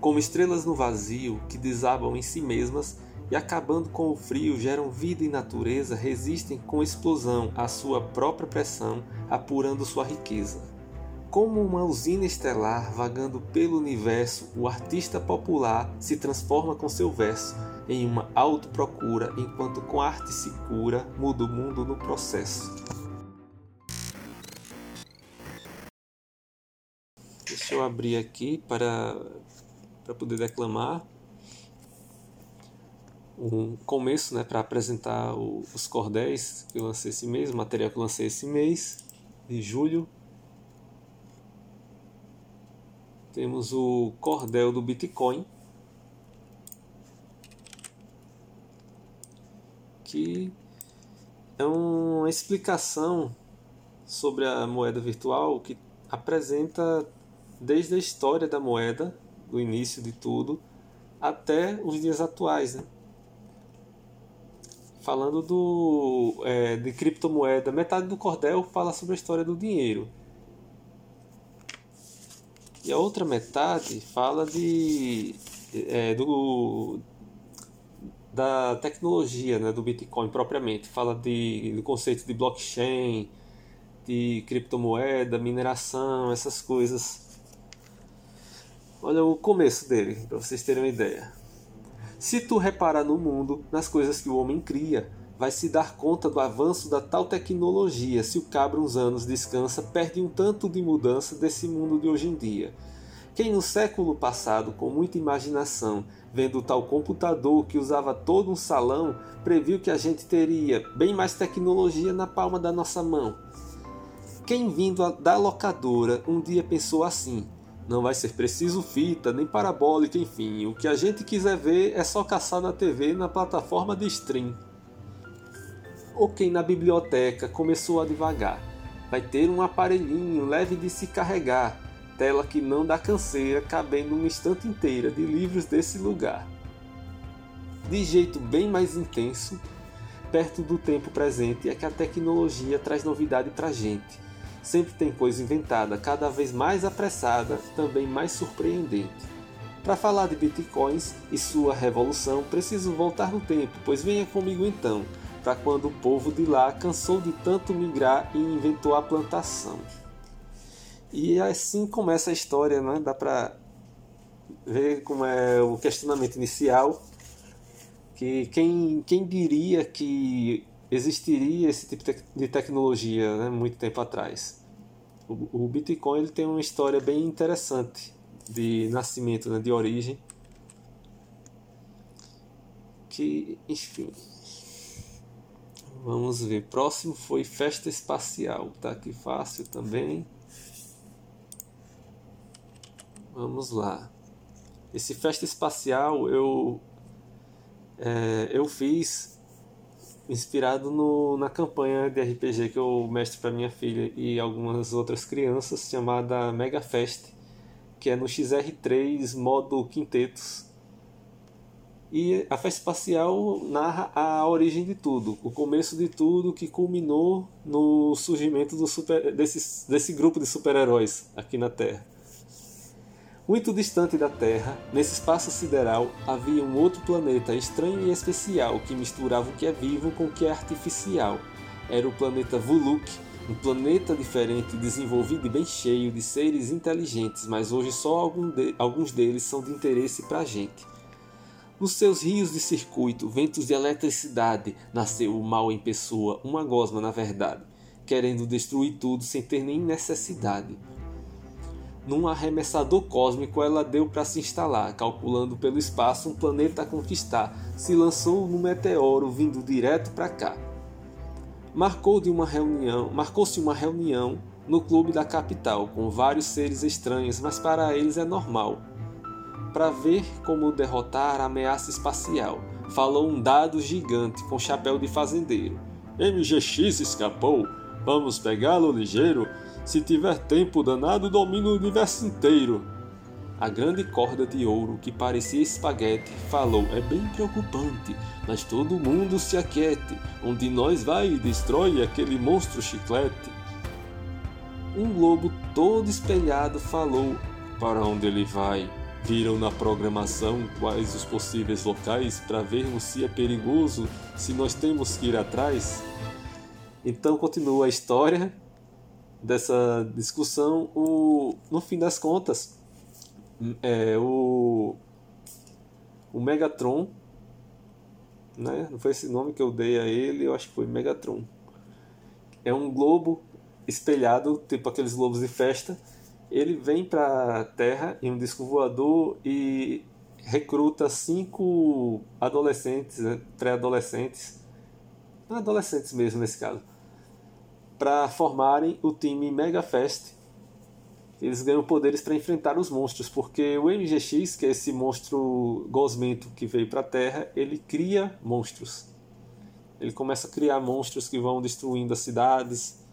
Como estrelas no vazio que desabam em si mesmas e acabando com o frio geram vida e natureza, resistem com explosão à sua própria pressão, apurando sua riqueza. Como uma usina estelar vagando pelo universo, o artista popular se transforma com seu verso em uma autoprocura, enquanto com arte se cura, muda o mundo no processo. Deixa eu abrir aqui para, para poder declamar. Um começo né, para apresentar os cordéis que eu lancei esse mês, o material que eu lancei esse mês, de julho. Temos o cordel do Bitcoin, que é uma explicação sobre a moeda virtual que apresenta desde a história da moeda, do início de tudo, até os dias atuais. Né? Falando do, é, de criptomoeda, metade do cordel fala sobre a história do dinheiro. E a outra metade fala de é, do da tecnologia, né, do Bitcoin propriamente. Fala de, do conceito de blockchain, de criptomoeda, mineração, essas coisas. Olha o começo dele, para vocês terem uma ideia. Se tu reparar no mundo, nas coisas que o homem cria, vai se dar conta do avanço da tal tecnologia se o cabra uns anos descansa, perde um tanto de mudança desse mundo de hoje em dia. Quem no século passado, com muita imaginação, vendo o tal computador que usava todo um salão, previu que a gente teria bem mais tecnologia na palma da nossa mão? Quem vindo da locadora um dia pensou assim: não vai ser preciso fita, nem parabólica, enfim, o que a gente quiser ver é só caçar na TV na plataforma de stream quem na biblioteca começou a devagar. Vai ter um aparelhinho leve de se carregar, tela que não dá canseira, cabendo uma estante inteira de livros desse lugar. De jeito bem mais intenso, perto do tempo presente, é que a tecnologia traz novidade pra gente. Sempre tem coisa inventada, cada vez mais apressada, também mais surpreendente. Para falar de bitcoins e sua revolução, preciso voltar no tempo, pois venha comigo então para quando o povo de lá cansou de tanto migrar e inventou a plantação. E assim começa a história, né? Dá para ver como é o questionamento inicial, que quem, quem diria que existiria esse tipo de tecnologia né, muito tempo atrás. O, Bitcoin ele tem uma história bem interessante de nascimento, né, de origem, que, enfim, Vamos ver. Próximo foi Festa Espacial. Tá aqui fácil também. Vamos lá. Esse Festa Espacial eu, é, eu fiz inspirado no, na campanha de RPG que eu mestre para minha filha e algumas outras crianças, chamada Mega Fest, que é no XR3 modo quintetos e a festa espacial narra a origem de tudo, o começo de tudo que culminou no surgimento do super, desse, desse grupo de super-heróis aqui na Terra. Muito distante da Terra, nesse espaço sideral, havia um outro planeta estranho e especial que misturava o que é vivo com o que é artificial. Era o planeta Vuluk, um planeta diferente, desenvolvido e bem cheio de seres inteligentes, mas hoje só alguns deles são de interesse para a gente. Nos seus rios de circuito, ventos de eletricidade, nasceu o mal em pessoa, uma gosma na verdade, querendo destruir tudo sem ter nem necessidade. Num arremessador cósmico, ela deu para se instalar, calculando pelo espaço um planeta a conquistar. Se lançou no meteoro vindo direto para cá. Marcou de uma reunião, marcou-se uma reunião no clube da capital com vários seres estranhos, mas para eles é normal para ver como derrotar a ameaça espacial. Falou um dado gigante com chapéu de fazendeiro. MGX escapou. Vamos pegá-lo ligeiro. Se tiver tempo danado, domina o universo inteiro. A grande corda de ouro, que parecia espaguete, falou: É bem preocupante, mas todo mundo se aquiete. Onde nós vai e destrói aquele monstro chiclete. um globo todo espelhado falou: Para onde ele vai? Viram na programação quais os possíveis locais para vermos se é perigoso, se nós temos que ir atrás? Então continua a história dessa discussão. O, no fim das contas, é, o, o Megatron, né? não foi esse nome que eu dei a ele, eu acho que foi Megatron. É um globo espelhado, tipo aqueles globos de festa, ele vem para a Terra em um disco voador e recruta cinco adolescentes, né, pré-adolescentes, adolescentes mesmo nesse caso, para formarem o time Mega Fest. Eles ganham poderes para enfrentar os monstros, porque o MGX, que é esse monstro gosmento que veio para a Terra, ele cria monstros. Ele começa a criar monstros que vão destruindo as cidades,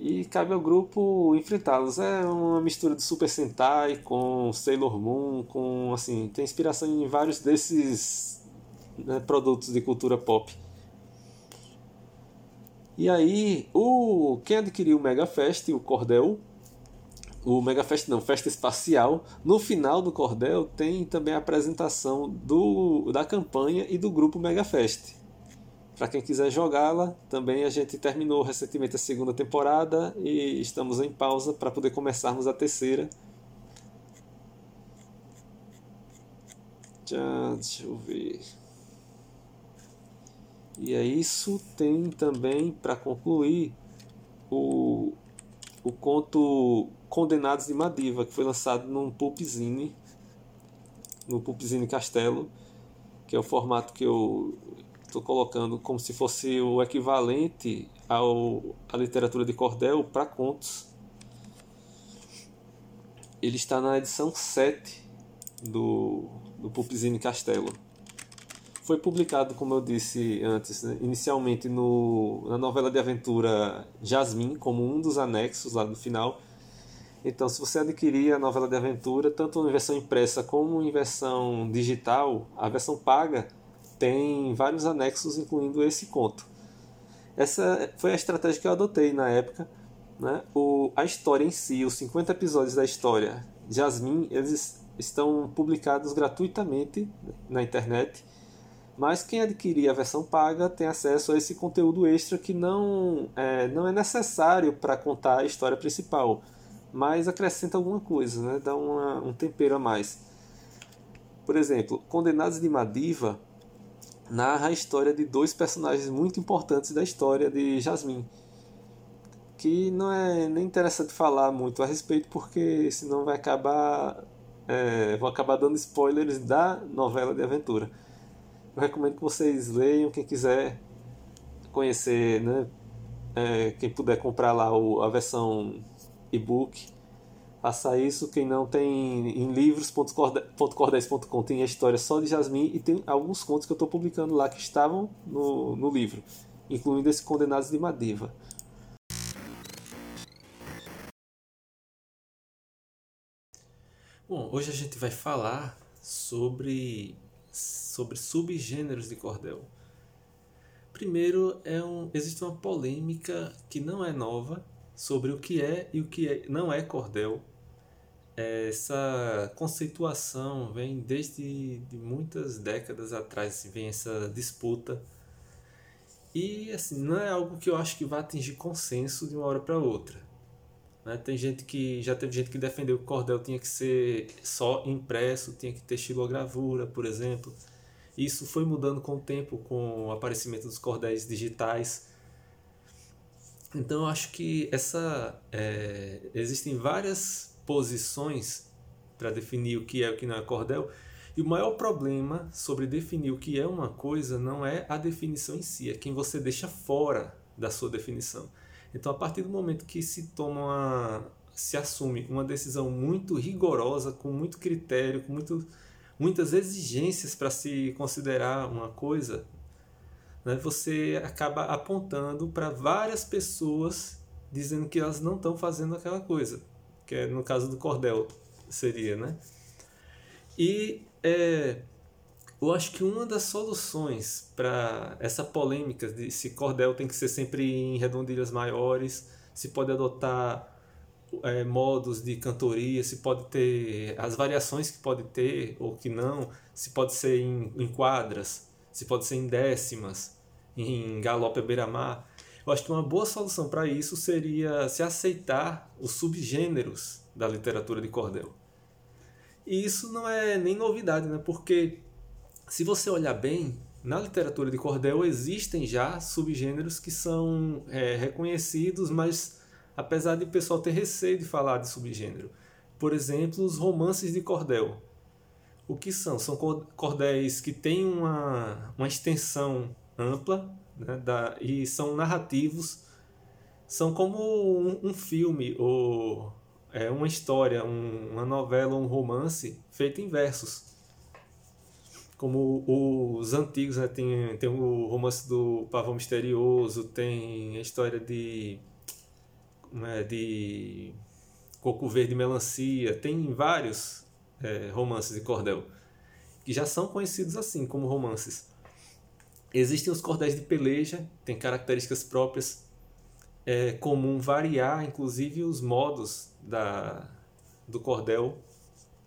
e cabe ao grupo enfrentá-los. É uma mistura de Super Sentai com Sailor Moon, com assim, tem inspiração em vários desses né, produtos de cultura pop. E aí, o quem adquiriu o Mega Fest, o Cordel, o Mega Fest não, Festa Espacial, no final do Cordel tem também a apresentação do, da campanha e do grupo Mega Fest. Para quem quiser jogá-la, também a gente terminou recentemente a segunda temporada e estamos em pausa para poder começarmos a terceira. Já, deixa eu ver. E é isso. Tem também, para concluir, o, o conto Condenados de Madiva, que foi lançado num Pulpzine, no Pulpzine Castelo, que é o formato que eu estou colocando como se fosse o equivalente ao, à literatura de cordel para contos. Ele está na edição 7 do, do Pulpzine Castelo. Foi publicado, como eu disse antes, né, inicialmente no, na novela de aventura Jasmine, como um dos anexos lá no final. Então, se você adquirir a novela de aventura, tanto em versão impressa como em versão digital, a versão paga tem vários anexos, incluindo esse conto. Essa foi a estratégia que eu adotei na época. Né? O, a história em si, os 50 episódios da história Jasmine, eles estão publicados gratuitamente na internet, mas quem adquirir a versão paga tem acesso a esse conteúdo extra que não é, não é necessário para contar a história principal, mas acrescenta alguma coisa, né? dá uma, um tempero a mais. Por exemplo, Condenados de Madiva narra a história de dois personagens muito importantes da história de Jasmine. Que não é nem interessante falar muito a respeito, porque senão vai acabar. É, vou acabar dando spoilers da novela de aventura. Eu recomendo que vocês leiam, quem quiser conhecer, né? É, quem puder comprar lá o, a versão e-book Faça isso. Quem não tem em livros.cordéis.com tem a história só de Jasmine e tem alguns contos que eu estou publicando lá que estavam no, no livro, incluindo esse Condenados de Madiva. Bom, hoje a gente vai falar sobre, sobre subgêneros de cordel. Primeiro, é um, existe uma polêmica que não é nova, sobre o que é e o que é, não é cordel. Essa conceituação vem desde de muitas décadas atrás, vem essa disputa. E assim, não é algo que eu acho que vai atingir consenso de uma hora para outra. Né? Tem gente que já teve gente que defendeu que o cordel tinha que ser só impresso, tinha que ter estilogravura, por exemplo. Isso foi mudando com o tempo, com o aparecimento dos cordéis digitais então eu acho que essa é, existem várias posições para definir o que é e o que não é cordel. E o maior problema sobre definir o que é uma coisa não é a definição em si, é quem você deixa fora da sua definição. Então, a partir do momento que se toma uma, se assume uma decisão muito rigorosa, com muito critério, com muito, muitas exigências para se considerar uma coisa, né, você acaba apontando para várias pessoas dizendo que elas não estão fazendo aquela coisa, que é no caso do cordel seria, né? E é, eu acho que uma das soluções para essa polêmica de se cordel tem que ser sempre em redondilhas maiores, se pode adotar é, modos de cantoria, se pode ter as variações que pode ter ou que não, se pode ser em, em quadras, se pode ser em décimas, em galope beira-mar. Eu acho que uma boa solução para isso seria se aceitar os subgêneros da literatura de cordel. E isso não é nem novidade, né? porque se você olhar bem, na literatura de cordel existem já subgêneros que são é, reconhecidos, mas apesar de o pessoal ter receio de falar de subgênero. Por exemplo, os romances de cordel. O que são? São cordéis que têm uma, uma extensão ampla né, da, e são narrativos, são como um, um filme ou é, uma história, um, uma novela, um romance feito em versos como os antigos, né? tem, tem o romance do Pavão Misterioso, tem a história de, de Coco Verde e Melancia, tem vários é, romances de cordel, que já são conhecidos assim, como romances. Existem os cordéis de peleja, tem características próprias, é comum variar, inclusive, os modos da, do cordel,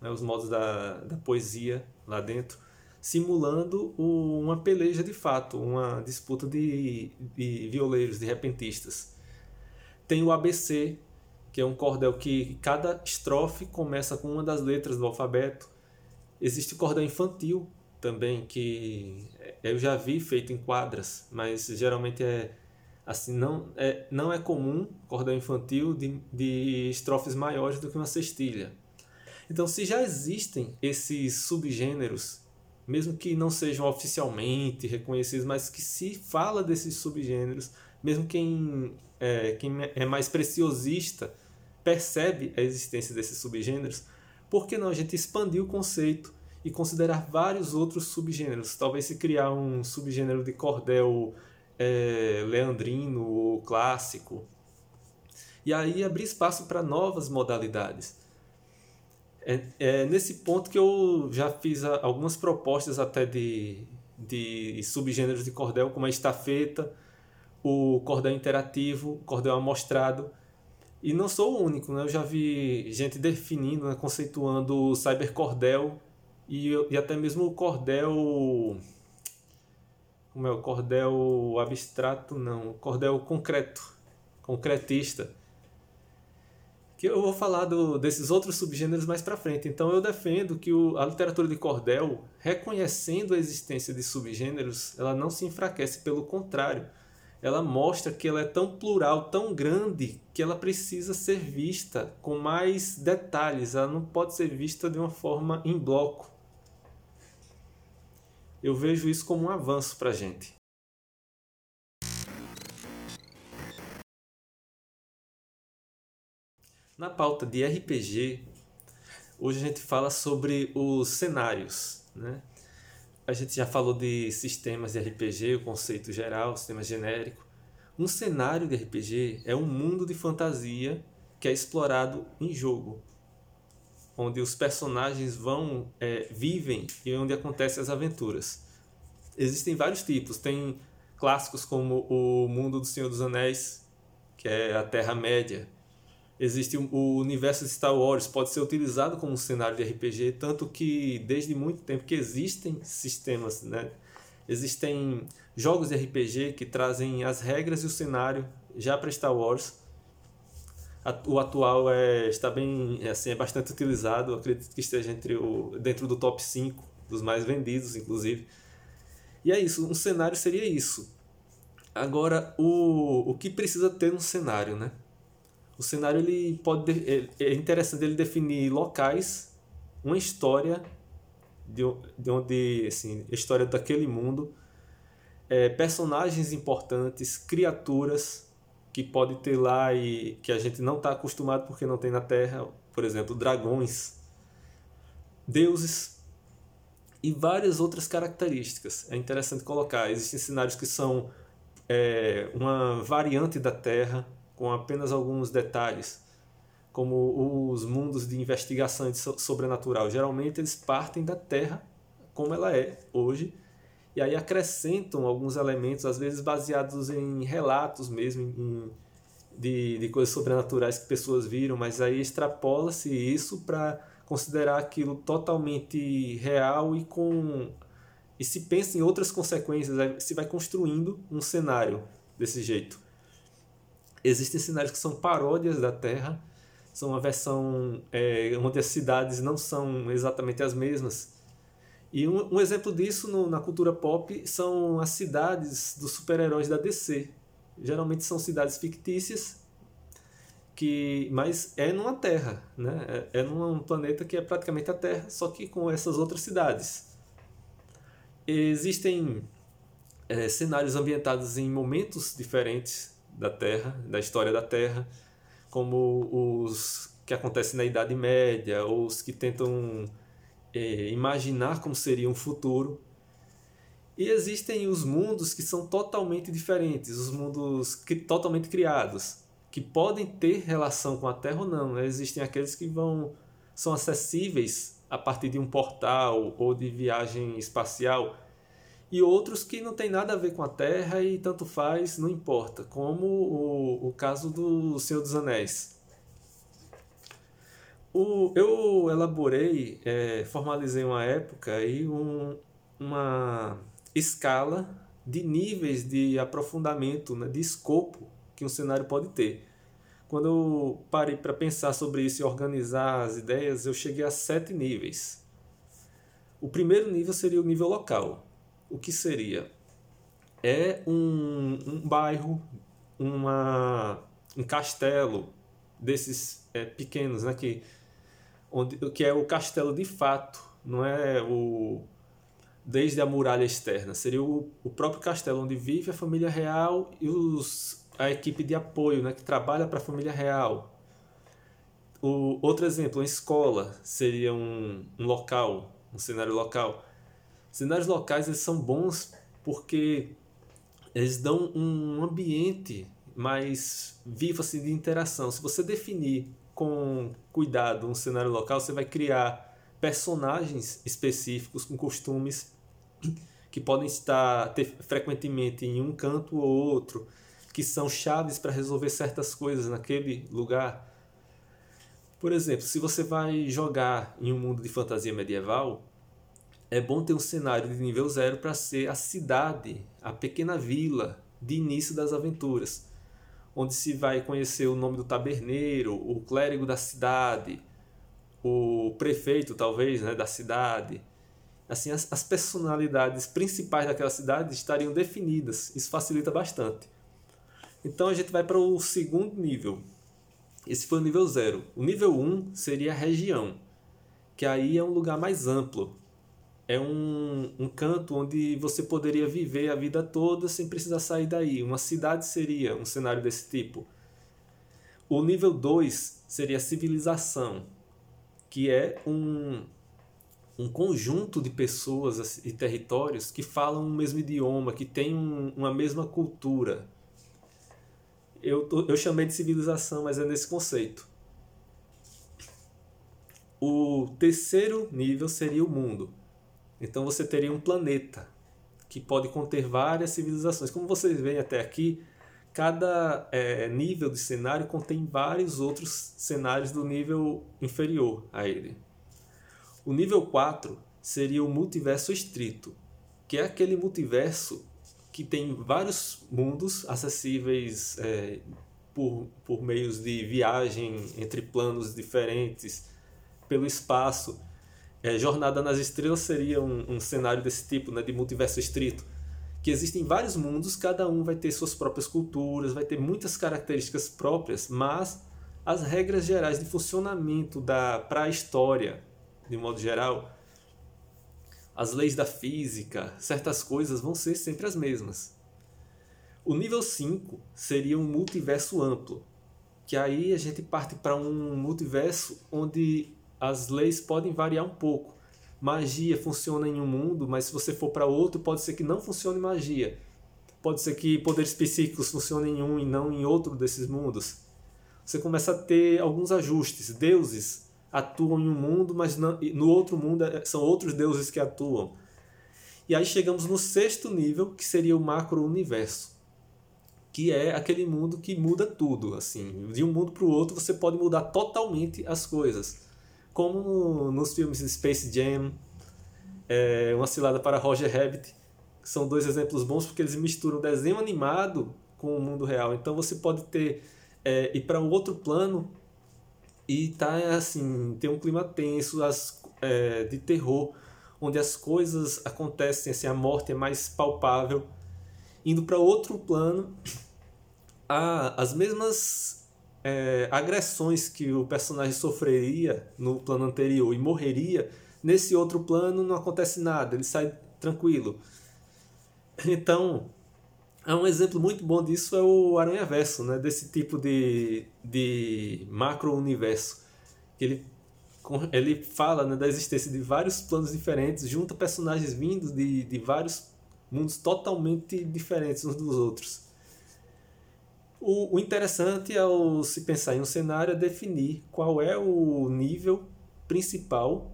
né, os modos da, da poesia lá dentro simulando o, uma peleja de fato, uma disputa de, de violeiros, de repentistas. Tem o ABC, que é um cordel que cada estrofe começa com uma das letras do alfabeto. Existe o cordel infantil também, que eu já vi feito em quadras, mas geralmente é assim não é, não é comum cordel infantil de, de estrofes maiores do que uma cestilha. Então, se já existem esses subgêneros mesmo que não sejam oficialmente reconhecidos, mas que se fala desses subgêneros, mesmo quem é, quem é mais preciosista percebe a existência desses subgêneros, por que não a gente expandir o conceito e considerar vários outros subgêneros? Talvez se criar um subgênero de cordel é, leandrino ou clássico, e aí abrir espaço para novas modalidades. É, é nesse ponto que eu já fiz algumas propostas até de, de subgêneros de cordel, como a estafeta, o cordel interativo, cordel amostrado. E não sou o único, né? eu já vi gente definindo, né? conceituando o cybercordel e, e até mesmo o cordel. Como é o cordel abstrato? Não, o cordel concreto, concretista que eu vou falar do, desses outros subgêneros mais para frente. Então eu defendo que o, a literatura de cordel, reconhecendo a existência de subgêneros, ela não se enfraquece, pelo contrário, ela mostra que ela é tão plural, tão grande, que ela precisa ser vista com mais detalhes, ela não pode ser vista de uma forma em bloco. Eu vejo isso como um avanço para a gente. Na pauta de RPG, hoje a gente fala sobre os cenários. Né? A gente já falou de sistemas de RPG, o conceito geral, sistema genérico. Um cenário de RPG é um mundo de fantasia que é explorado em jogo, onde os personagens vão é, vivem e onde acontecem as aventuras. Existem vários tipos. Tem clássicos como o Mundo do Senhor dos Anéis, que é a Terra Média, existe o universo de Star Wars pode ser utilizado como um cenário de RPG tanto que desde muito tempo que existem sistemas né? Existem jogos de RPG que trazem as regras e o cenário já para Star Wars. O atual é está bem assim é bastante utilizado acredito que esteja entre o dentro do top 5 dos mais vendidos inclusive. E é isso um cenário seria isso. Agora o, o que precisa ter um cenário né o cenário ele pode é, é interessante ele definir locais, uma história de, de onde assim, história daquele mundo, é, personagens importantes, criaturas que pode ter lá e que a gente não está acostumado porque não tem na Terra, por exemplo, dragões, deuses e várias outras características. É interessante colocar. Existem cenários que são é, uma variante da Terra, com apenas alguns detalhes, como os mundos de investigação de sobrenatural. Geralmente eles partem da Terra como ela é hoje e aí acrescentam alguns elementos, às vezes baseados em relatos mesmo, em, de, de coisas sobrenaturais que pessoas viram, mas aí extrapola-se isso para considerar aquilo totalmente real e com e se pensa em outras consequências, se vai construindo um cenário desse jeito. Existem cenários que são paródias da Terra, são uma versão é, onde as cidades não são exatamente as mesmas. E um, um exemplo disso no, na cultura pop são as cidades dos super-heróis da DC. Geralmente são cidades fictícias, que mas é numa Terra, né? é, é num planeta que é praticamente a Terra, só que com essas outras cidades. Existem é, cenários ambientados em momentos diferentes da Terra, da história da Terra como os que acontecem na Idade Média, ou os que tentam é, imaginar como seria um futuro. E existem os mundos que são totalmente diferentes, os mundos que, totalmente criados, que podem ter relação com a Terra ou não. Existem aqueles que vão são acessíveis a partir de um portal ou de viagem espacial, e outros que não tem nada a ver com a Terra e tanto faz, não importa, como o, o caso do Senhor dos Anéis. O, eu elaborei, é, formalizei uma época e um, uma escala de níveis de aprofundamento, né, de escopo que um cenário pode ter. Quando eu parei para pensar sobre isso e organizar as ideias, eu cheguei a sete níveis. O primeiro nível seria o nível local, o que seria? É um, um bairro, uma, um castelo desses é, pequenos, né, que, onde, que é o castelo de fato, não é o desde a muralha externa, seria o, o próprio castelo onde vive a família real e os, a equipe de apoio né, que trabalha para a família real. O, outro exemplo, uma escola seria um, um local, um cenário local cenários locais eles são bons porque eles dão um ambiente mais vivo assim, de interação. Se você definir com cuidado um cenário local, você vai criar personagens específicos com costumes que podem estar ter, frequentemente em um canto ou outro, que são chaves para resolver certas coisas naquele lugar. Por exemplo, se você vai jogar em um mundo de fantasia medieval, é bom ter um cenário de nível zero para ser a cidade, a pequena vila de início das aventuras, onde se vai conhecer o nome do taberneiro, o clérigo da cidade, o prefeito talvez né, da cidade. Assim, as, as personalidades principais daquela cidade estariam definidas. Isso facilita bastante. Então a gente vai para o segundo nível. Esse foi o nível zero. O nível 1 um seria a região, que aí é um lugar mais amplo, é um, um canto onde você poderia viver a vida toda sem precisar sair daí. Uma cidade seria um cenário desse tipo. O nível 2 seria a civilização, que é um, um conjunto de pessoas e territórios que falam o mesmo idioma, que têm um, uma mesma cultura. Eu, eu chamei de civilização, mas é nesse conceito. O terceiro nível seria o mundo então você teria um planeta que pode conter várias civilizações. Como vocês veem até aqui, cada é, nível de cenário contém vários outros cenários do nível inferior a ele. O nível 4 seria o multiverso estrito, que é aquele multiverso que tem vários mundos acessíveis é, por, por meios de viagem entre planos diferentes, pelo espaço é, Jornada nas Estrelas seria um, um cenário desse tipo, né, de multiverso estrito, que existem vários mundos, cada um vai ter suas próprias culturas, vai ter muitas características próprias, mas as regras gerais de funcionamento da para a história, de modo geral, as leis da física, certas coisas vão ser sempre as mesmas. O nível 5 seria um multiverso amplo, que aí a gente parte para um multiverso onde as leis podem variar um pouco. Magia funciona em um mundo, mas se você for para outro, pode ser que não funcione magia. Pode ser que poderes psíquicos funcionem em um e não em outro desses mundos. Você começa a ter alguns ajustes. Deuses atuam em um mundo, mas no outro mundo é, são outros deuses que atuam. E aí chegamos no sexto nível, que seria o macro-universo, que é aquele mundo que muda tudo, assim, de um mundo para o outro você pode mudar totalmente as coisas, como nos filmes Space Jam, é, Uma Cilada para Roger Rabbit, que são dois exemplos bons porque eles misturam desenho animado com o mundo real, então você pode ter é, ir para um outro plano e tá assim, tem um clima tenso, as, é, de terror, onde as coisas acontecem, assim, a morte é mais palpável. Indo para outro plano, há as mesmas é, agressões que o personagem sofreria no plano anterior e morreria, nesse outro plano não acontece nada, ele sai tranquilo. Então, é um exemplo muito bom disso é o Aranha Verso, né? desse tipo de, de macro-universo. Ele, ele fala né, da existência de vários planos diferentes, junta personagens vindos de, de vários mundos totalmente diferentes uns dos outros. O, o interessante ao se pensar em um cenário é definir qual é o nível principal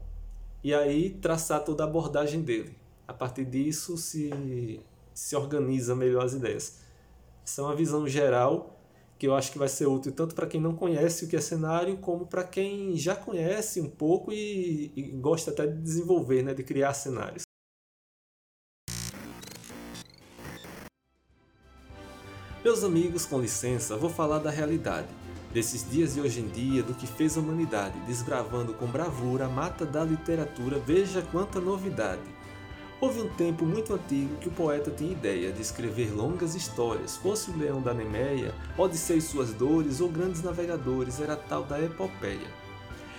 e aí traçar toda a abordagem dele. A partir disso se se organiza melhor as ideias. Essa é uma visão geral que eu acho que vai ser útil tanto para quem não conhece o que é cenário, como para quem já conhece um pouco e, e, gosta até de desenvolver, né, de criar cenários. Meus amigos, com licença, vou falar da realidade, desses dias de hoje em dia, do que fez a humanidade, desbravando com bravura a mata da literatura, veja quanta novidade. Houve um tempo muito antigo que o poeta tinha ideia de escrever longas histórias, fosse o Leão da Nemeia, Odisseu e suas dores ou Grandes Navegadores, era tal da epopeia.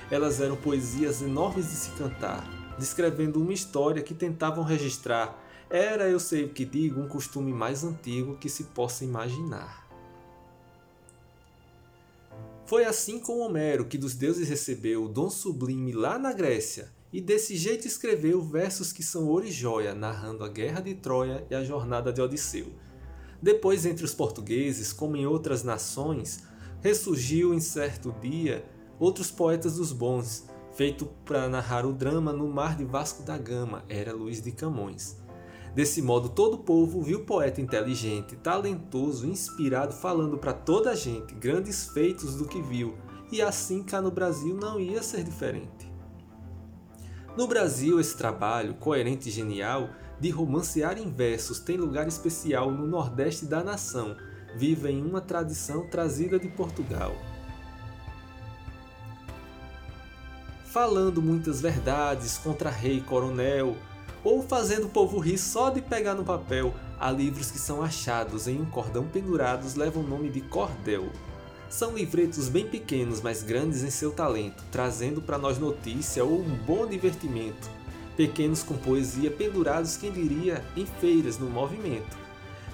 Elas eram poesias enormes de se cantar, descrevendo uma história que tentavam registrar. Era, eu sei o que digo, um costume mais antigo que se possa imaginar. Foi assim com Homero que dos deuses recebeu o dom sublime lá na Grécia, e desse jeito escreveu versos que são ouro joia, narrando a guerra de Troia e a jornada de Odisseu. Depois, entre os portugueses, como em outras nações, ressurgiu em certo dia outros poetas dos bons, feito para narrar o drama no mar de Vasco da Gama, era Luiz de Camões. Desse modo, todo o povo viu o poeta inteligente, talentoso, inspirado, falando para toda a gente grandes feitos do que viu, e assim cá no Brasil não ia ser diferente. No Brasil, esse trabalho, coerente e genial, de romancear em versos tem lugar especial no Nordeste da nação, vive em uma tradição trazida de Portugal. Falando muitas verdades contra rei coronel, ou fazendo o povo rir só de pegar no papel, há livros que são achados em um cordão pendurados levam o nome de cordel. São livretos bem pequenos, mas grandes em seu talento, trazendo para nós notícia ou um bom divertimento. Pequenos com poesia pendurados, quem diria, em feiras no movimento.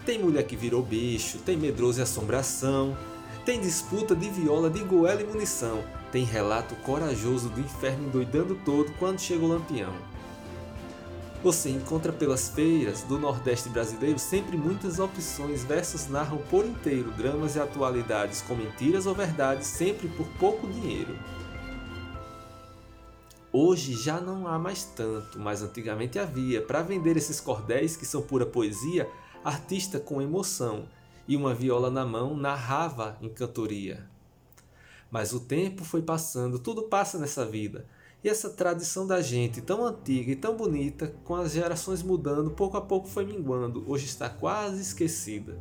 Tem mulher que virou bicho, tem medroso e assombração, tem disputa de viola de goela e munição, tem relato corajoso do inferno endoidando todo quando chega o lampião. Você encontra pelas feiras do Nordeste brasileiro sempre muitas opções, versos narram por inteiro dramas e atualidades com mentiras ou verdades, sempre por pouco dinheiro. Hoje já não há mais tanto, mas antigamente havia. Para vender esses cordéis que são pura poesia, artista com emoção e uma viola na mão narrava em cantoria. Mas o tempo foi passando, tudo passa nessa vida. E essa tradição da gente, tão antiga e tão bonita, com as gerações mudando, pouco a pouco foi minguando, hoje está quase esquecida.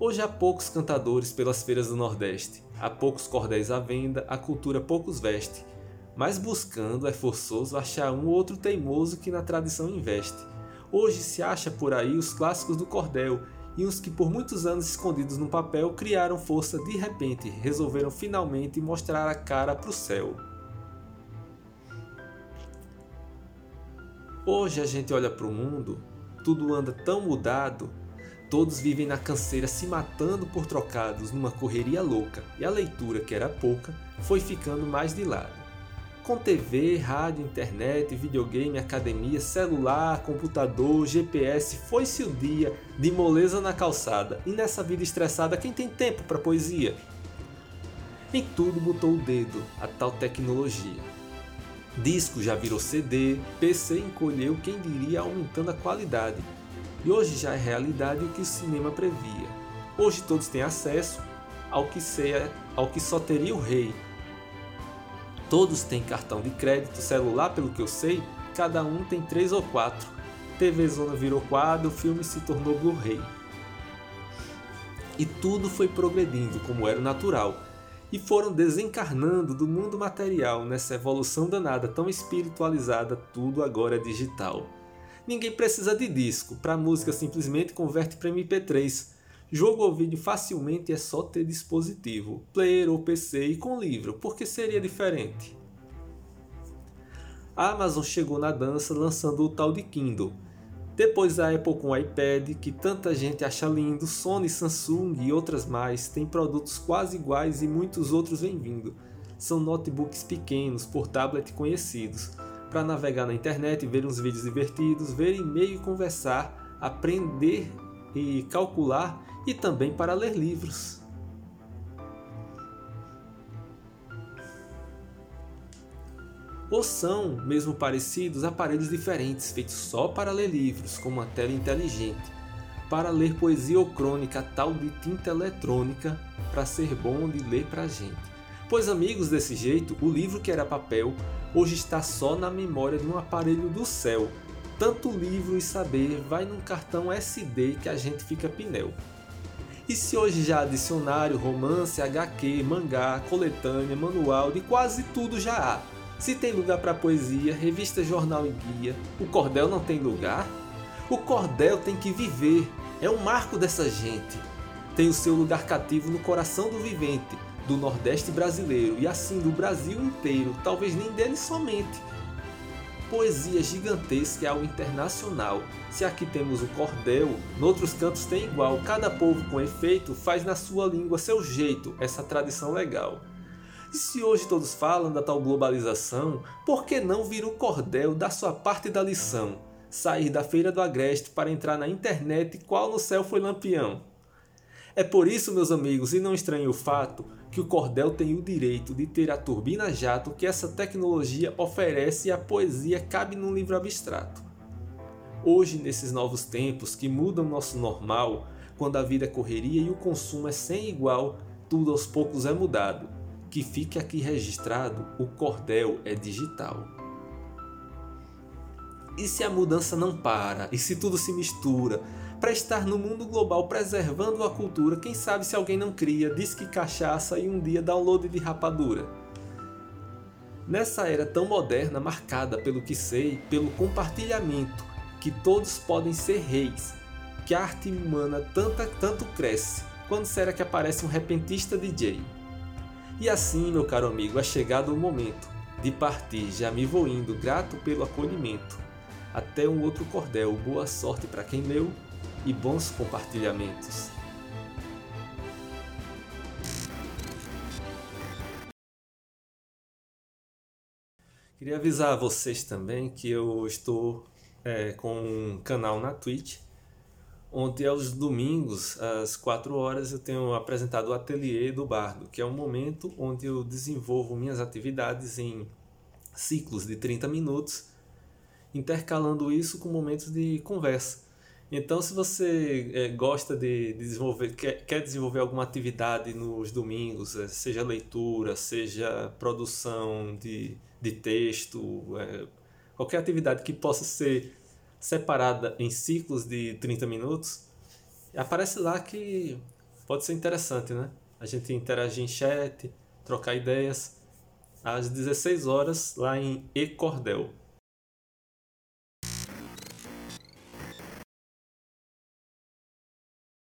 Hoje há poucos cantadores pelas feiras do Nordeste, há poucos cordéis à venda, a cultura poucos veste, mas buscando é forçoso achar um ou outro teimoso que na tradição investe. Hoje se acha por aí os clássicos do cordel e os que por muitos anos escondidos no papel criaram força de repente, resolveram finalmente mostrar a cara para o céu. Hoje a gente olha para o mundo, tudo anda tão mudado, todos vivem na canseira se matando por trocados numa correria louca e a leitura, que era pouca, foi ficando mais de lado. Com TV, rádio, internet, videogame, academia, celular, computador, GPS, foi-se o dia de moleza na calçada e nessa vida estressada quem tem tempo para poesia? Em tudo botou o dedo, a tal tecnologia. Disco já virou CD, PC encolheu, quem diria, aumentando a qualidade. E hoje já é realidade o que o cinema previa. Hoje todos têm acesso ao que, ser, ao que só teria o rei. Todos têm cartão de crédito, celular, pelo que eu sei, cada um tem três ou quatro. TV Zona virou quadro, o filme se tornou Blu-ray. E tudo foi progredindo como era natural e foram desencarnando do mundo material nessa evolução danada tão espiritualizada, tudo agora é digital. Ninguém precisa de disco, para música simplesmente converte para MP3. Jogo ou vídeo facilmente é só ter dispositivo, player ou PC e com livro, porque seria diferente. A Amazon chegou na dança lançando o tal de Kindle, depois a Apple com o iPad, que tanta gente acha lindo, Sony, Samsung e outras mais têm produtos quase iguais e muitos outros vêm vindo. São notebooks pequenos, por tablet conhecidos, para navegar na internet, ver uns vídeos divertidos, ver e-mail e conversar, aprender e calcular e também para ler livros. Ou são, mesmo parecidos, aparelhos diferentes feitos só para ler livros, como uma tela inteligente, para ler poesia ou crônica tal de tinta eletrônica, para ser bom de ler para a gente. Pois amigos, desse jeito, o livro que era papel hoje está só na memória de um aparelho do céu. Tanto livro e saber vai num cartão SD que a gente fica pneu. E se hoje já há dicionário, romance, HQ, mangá, coletânea, manual, de quase tudo já há se tem lugar para poesia, revista, jornal e guia, o cordel não tem lugar? O cordel tem que viver, é o marco dessa gente. Tem o seu lugar cativo no coração do vivente, do Nordeste brasileiro e assim do Brasil inteiro, talvez nem dele somente. Poesia gigantesca é algo internacional. Se aqui temos o cordel, noutros cantos tem igual. Cada povo com efeito faz na sua língua seu jeito, essa tradição legal. E se hoje todos falam da tal globalização, por que não vir o cordel da sua parte da lição? Sair da feira do agreste para entrar na internet qual no céu foi lampião? É por isso, meus amigos, e não estranhe o fato, que o cordel tem o direito de ter a turbina jato que essa tecnologia oferece e a poesia cabe num livro abstrato. Hoje, nesses novos tempos que mudam nosso normal, quando a vida é correria e o consumo é sem igual, tudo aos poucos é mudado que fique aqui registrado: o cordel é digital. E se a mudança não para? E se tudo se mistura? Para estar no mundo global preservando a cultura, quem sabe se alguém não cria disque cachaça e um dia download de rapadura? Nessa era tão moderna, marcada pelo que sei, pelo compartilhamento, que todos podem ser reis, que a arte humana tanta, tanto cresce, quando será que aparece um repentista DJ? E assim, meu caro amigo, é chegado o momento de partir. Já me vou indo, grato pelo acolhimento. Até um outro cordel. Boa sorte para quem leu e bons compartilhamentos. Queria avisar a vocês também que eu estou é, com um canal na Twitch Ontem, aos domingos, às 4 horas, eu tenho apresentado o Ateliê do Bardo, que é um momento onde eu desenvolvo minhas atividades em ciclos de 30 minutos, intercalando isso com momentos de conversa. Então, se você é, gosta de, desenvolver, quer, quer, desenvolver alguma atividade nos domingos, é, seja leitura, seja produção de, de texto, é, qualquer atividade que possa ser separada em ciclos de 30 minutos, aparece lá que pode ser interessante, né? A gente interagir em chat, trocar ideias, às 16 horas lá em E Cordel.